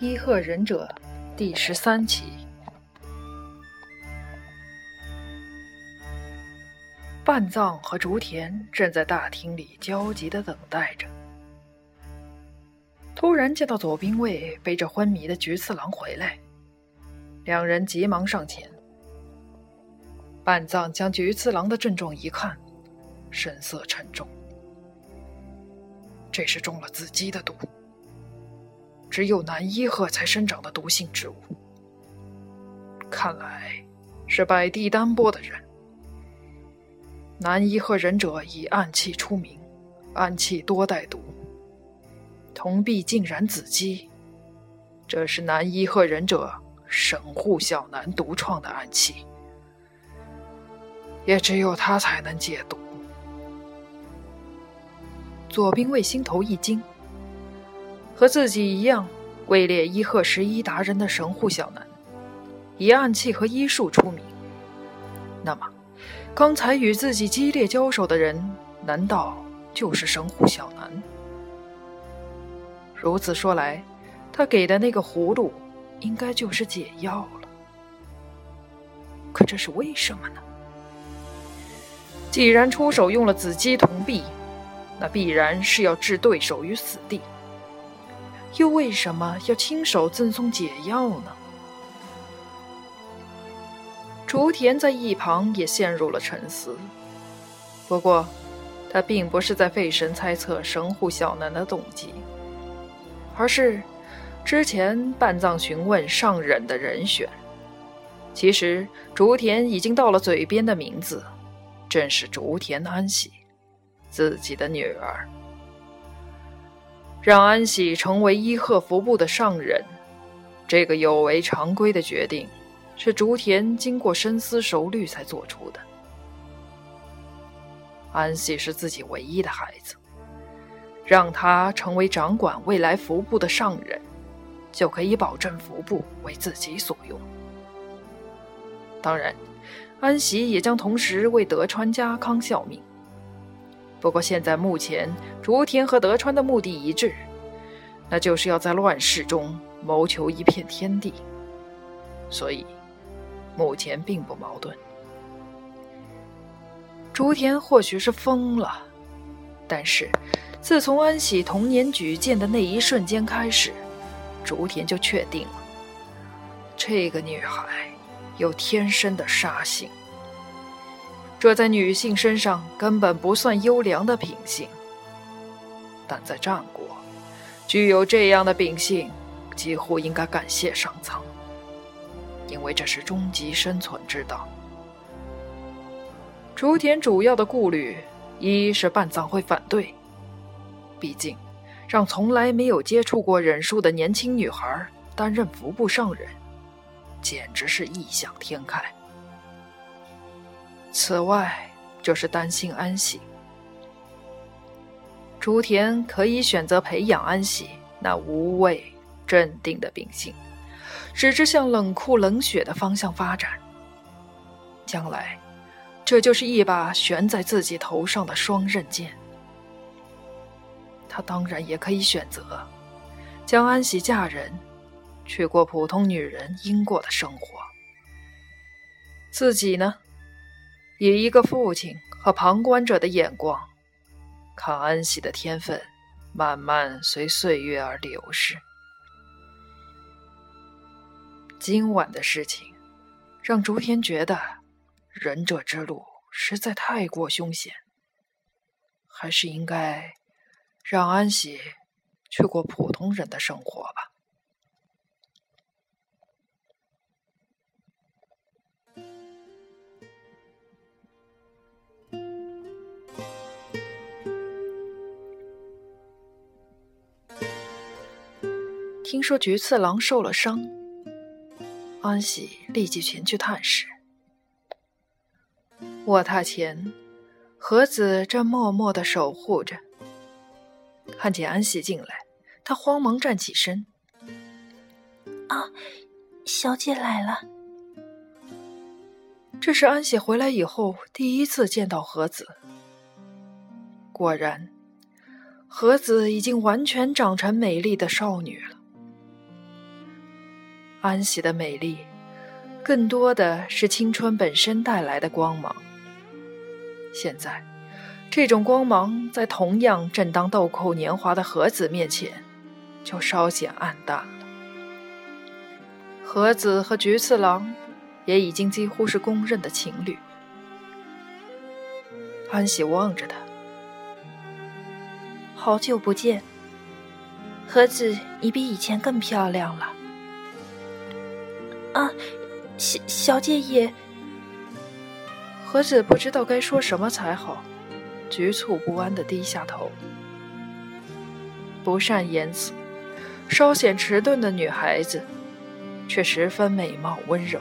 伊贺忍者第十三期。半藏和竹田正在大厅里焦急的等待着，突然见到左兵卫背着昏迷的菊次郎回来，两人急忙上前。半藏将菊次郎的症状一看，神色沉重。这是中了子姬的毒，只有南伊贺才生长的毒性植物。看来是摆地单波的人。南伊贺忍者以暗器出名，暗器多带毒。铜币竟然子姬，这是南伊贺忍者神户小南独创的暗器。也只有他才能解毒。左兵卫心头一惊，和自己一样位列伊贺十一达人的神户小南，以暗器和医术出名。那么，刚才与自己激烈交手的人，难道就是神户小南？如此说来，他给的那个葫芦，应该就是解药了。可这是为什么呢？既然出手用了紫姬铜币，那必然是要置对手于死地。又为什么要亲手赠送解药呢？竹田在一旁也陷入了沉思。不过，他并不是在费神猜测神户小南的动机，而是之前半藏询问上忍的人选。其实，竹田已经到了嘴边的名字。正是竹田安喜，自己的女儿，让安喜成为伊贺服部的上人，这个有违常规的决定，是竹田经过深思熟虑才做出的。安喜是自己唯一的孩子，让他成为掌管未来服部的上人，就可以保证服部为自己所用。当然。安喜也将同时为德川家康效命。不过现在目前，竹田和德川的目的一致，那就是要在乱世中谋求一片天地，所以目前并不矛盾。竹田或许是疯了，但是自从安喜童年举荐的那一瞬间开始，竹田就确定了，这个女孩。有天生的杀性，这在女性身上根本不算优良的品性，但在战国，具有这样的秉性，几乎应该感谢上苍，因为这是终极生存之道。竹田主要的顾虑，一是半藏会反对，毕竟让从来没有接触过忍术的年轻女孩担任服部上人。简直是异想天开。此外，就是担心安喜。竹田可以选择培养安喜那无畏、镇定的秉性，使之向冷酷冷血的方向发展。将来，这就是一把悬在自己头上的双刃剑。他当然也可以选择将安喜嫁人。去过普通女人应过的生活，自己呢，以一个父亲和旁观者的眼光，看安喜的天分慢慢随岁月而流逝。今晚的事情，让竹田觉得忍者之路实在太过凶险，还是应该让安喜去过普通人的生活吧。听说菊次郎受了伤，安喜立即前去探视。卧榻前，和子正默默的守护着。看见安喜进来，他慌忙站起身：“啊，小姐来了。”这是安喜回来以后第一次见到和子。果然，和子已经完全长成美丽的少女了。安喜的美丽，更多的是青春本身带来的光芒。现在，这种光芒在同样正当豆蔻年华的和子面前，就稍显暗淡了。和子和菊次郎也已经几乎是公认的情侣。安喜望着他，好久不见。和子，你比以前更漂亮了。啊，小小姐也。和子不知道该说什么才好，局促不安的低下头。不善言辞、稍显迟钝的女孩子，却十分美貌温柔。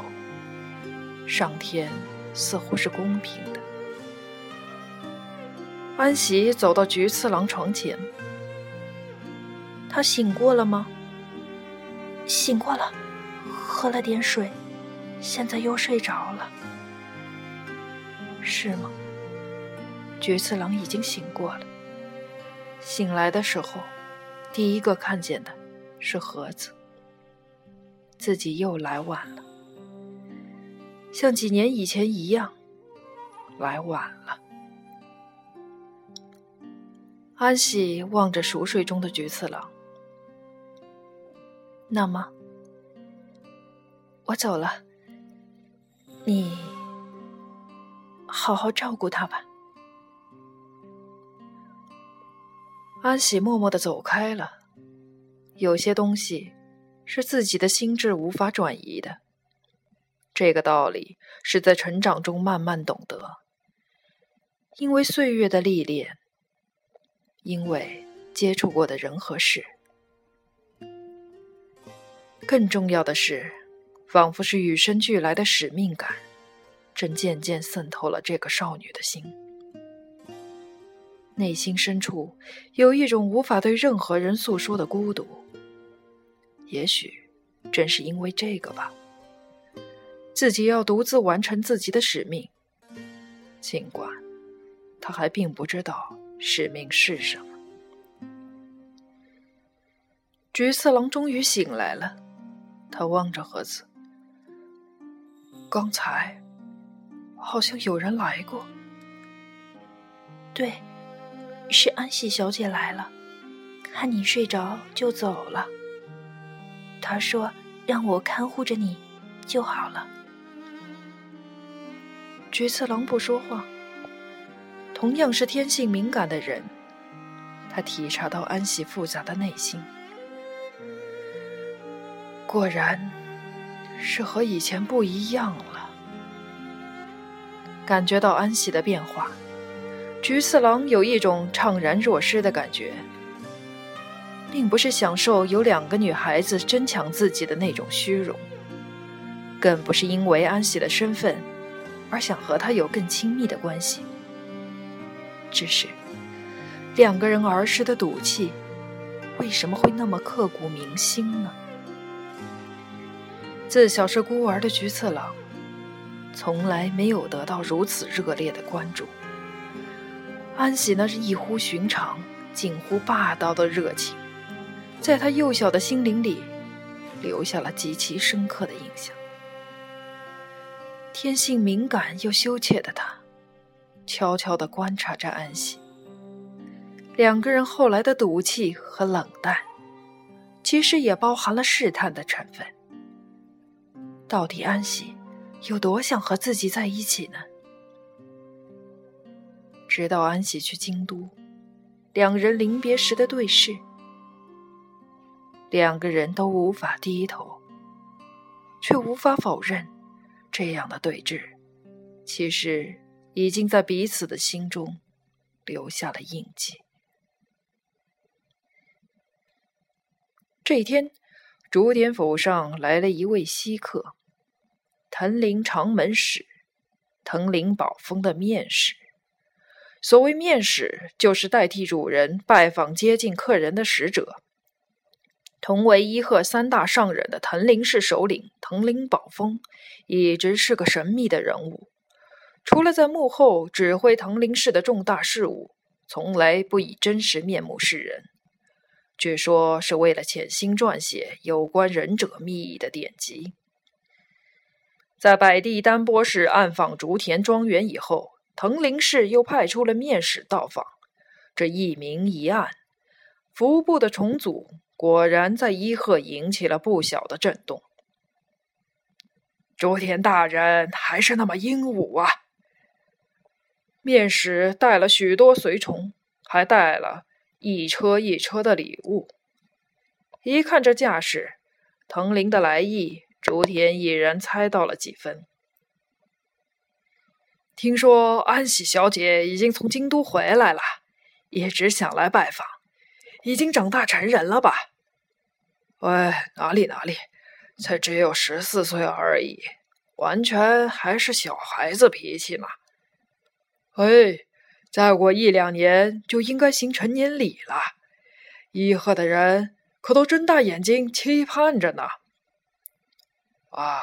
上天似乎是公平的。安喜走到菊次郎床前。他醒过了吗？醒过了，喝了点水，现在又睡着了。是吗？菊次郎已经醒过了。醒来的时候，第一个看见的是盒子。自己又来晚了，像几年以前一样，来晚了。安喜望着熟睡中的菊次郎。那么，我走了。你好好照顾他吧。安喜默默的走开了。有些东西是自己的心智无法转移的，这个道理是在成长中慢慢懂得。因为岁月的历练，因为接触过的人和事。更重要的是，仿佛是与生俱来的使命感，正渐渐渗透了这个少女的心。内心深处有一种无法对任何人诉说的孤独。也许正是因为这个吧，自己要独自完成自己的使命，尽管他还并不知道使命是什么。菊次郎终于醒来了。他望着盒子，刚才好像有人来过。对，是安喜小姐来了，看你睡着就走了。她说让我看护着你就好了。菊次郎不说话，同样是天性敏感的人，他体察到安喜复杂的内心。果然，是和以前不一样了。感觉到安喜的变化，菊次郎有一种怅然若失的感觉，并不是享受有两个女孩子争抢自己的那种虚荣，更不是因为安喜的身份而想和她有更亲密的关系，只是两个人儿时的赌气，为什么会那么刻骨铭心呢？自小是孤儿的菊次郎，从来没有得到如此热烈的关注。安喜那是异乎寻常、近乎霸道的热情，在他幼小的心灵里留下了极其深刻的印象。天性敏感又羞怯的他，悄悄地观察着安喜。两个人后来的赌气和冷淡，其实也包含了试探的成分。到底安喜有多想和自己在一起呢？直到安喜去京都，两人临别时的对视，两个人都无法低头，却无法否认，这样的对峙，其实已经在彼此的心中留下了印记。这一天，竹田府上来了一位稀客。藤林长门使，藤林宝丰的面使。所谓面使，就是代替主人拜访接近客人的使者。同为伊贺三大上忍的藤林氏首领藤林宝丰，一直是个神秘的人物。除了在幕后指挥藤林氏的重大事务，从来不以真实面目示人。据说是为了潜心撰写有关忍者秘义的典籍。在百地丹波市暗访竹田庄园以后，藤林氏又派出了面使到访。这一明一暗，服部的重组果然在伊贺引起了不小的震动。竹田大人还是那么英武啊！面使带了许多随从，还带了一车一车的礼物。一看这架势，藤林的来意，竹田已然猜到了几分。听说安喜小姐已经从京都回来了，一直想来拜访。已经长大成人了吧？哎，哪里哪里，才只有十四岁而已，完全还是小孩子脾气嘛。哎，再过一两年就应该行成年礼了，伊贺的人可都睁大眼睛期盼着呢。啊，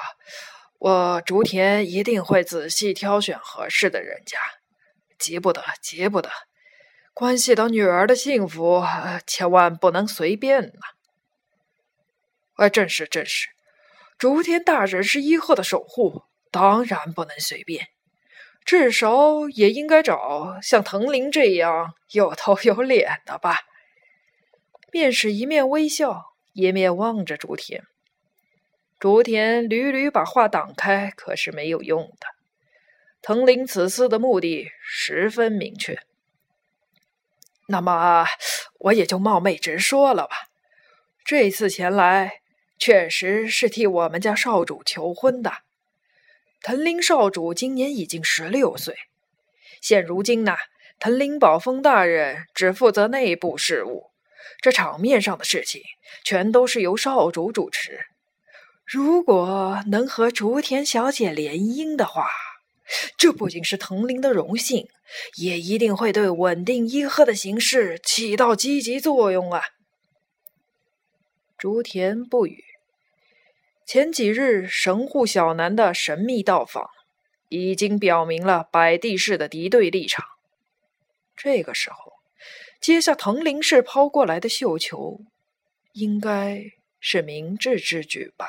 我竹田一定会仔细挑选合适的人家，急不得，急不得，关系到女儿的幸福，千万不能随便呐。哎，正是正是，竹田大人是伊贺的守护，当然不能随便。至少也应该找像藤林这样有头有脸的吧。便是一面微笑，一面望着竹田。竹田屡屡把话挡开，可是没有用的。藤林此次的目的十分明确。那么，我也就冒昧直说了吧。这次前来，确实是替我们家少主求婚的。藤林少主今年已经十六岁，现如今呢，藤林宝丰大人只负责内部事务，这场面上的事情全都是由少主主持。如果能和竹田小姐联姻的话，这不仅是藤林的荣幸，也一定会对稳定伊贺的形势起到积极作用啊！竹田不语。前几日神户小南的神秘到访，已经表明了百地市的敌对立场。这个时候，接下藤林氏抛过来的绣球，应该是明智之举吧。